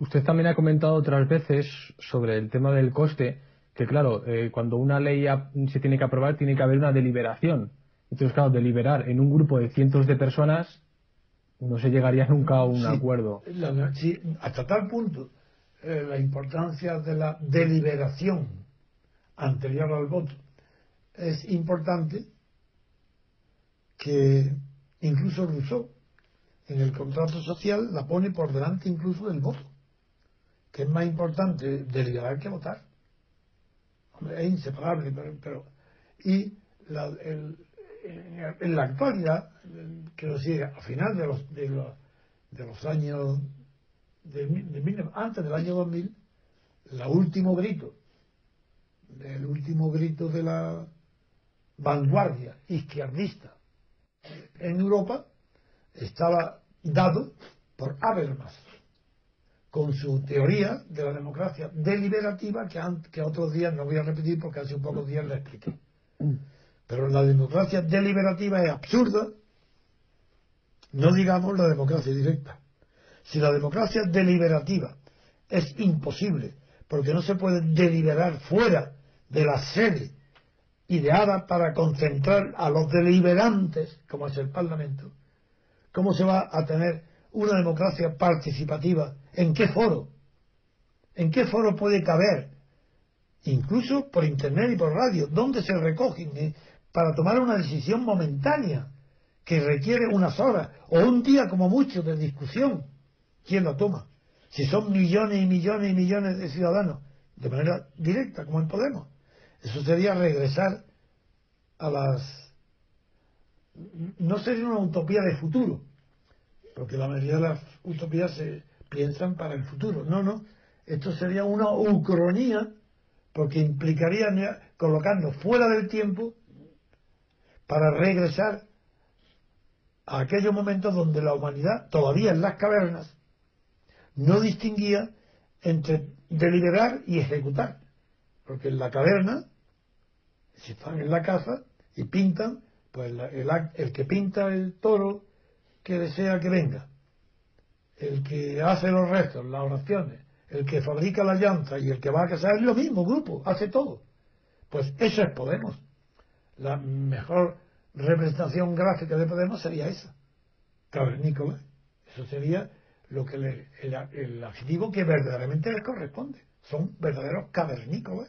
Usted también ha comentado otras veces sobre el tema del coste, que claro, eh, cuando una ley se tiene que aprobar tiene que haber una deliberación. Entonces, claro, deliberar en un grupo de cientos de personas no se llegaría nunca a un acuerdo. sí, hasta tal punto eh, la importancia de la deliberación anterior al voto es importante que incluso Rousseau en el contrato social la pone por delante incluso del voto, es más importante deliberar que votar. es inseparable, pero, y en la actualidad, quiero decir, a final de los, años, antes del año 2000, el último grito, el último grito de la vanguardia izquierdista en Europa estaba dado por Habermas, con su teoría de la democracia deliberativa que, que otros días no voy a repetir porque hace un pocos días la expliqué. Pero la democracia deliberativa es absurda, no digamos la democracia directa. Si la democracia deliberativa es imposible, porque no se puede deliberar fuera de la sede ideada para concentrar a los deliberantes, como es el Parlamento, ¿cómo se va a tener una democracia participativa? ¿En qué foro? ¿En qué foro puede caber? Incluso por Internet y por radio, ¿dónde se recogen eh? para tomar una decisión momentánea que requiere unas horas o un día como mucho de discusión? ¿Quién lo toma? Si son millones y millones y millones de ciudadanos, de manera directa, como en Podemos eso sería regresar a las... No sería una utopía de futuro, porque la mayoría de las utopías se piensan para el futuro. No, no. Esto sería una ucronía, porque implicaría colocando fuera del tiempo para regresar a aquellos momentos donde la humanidad, todavía en las cavernas, no distinguía entre deliberar y ejecutar. Porque en la caverna, si están en la casa y pintan, pues el, el que pinta el toro que desea que venga, el que hace los restos, las oraciones, el que fabrica la llanta y el que va a casar es lo mismo grupo, hace todo. Pues eso es Podemos. La mejor representación gráfica de Podemos sería esa, cavernícola. Eso sería lo que el, el adjetivo que verdaderamente les corresponde son verdaderos cavernícolas.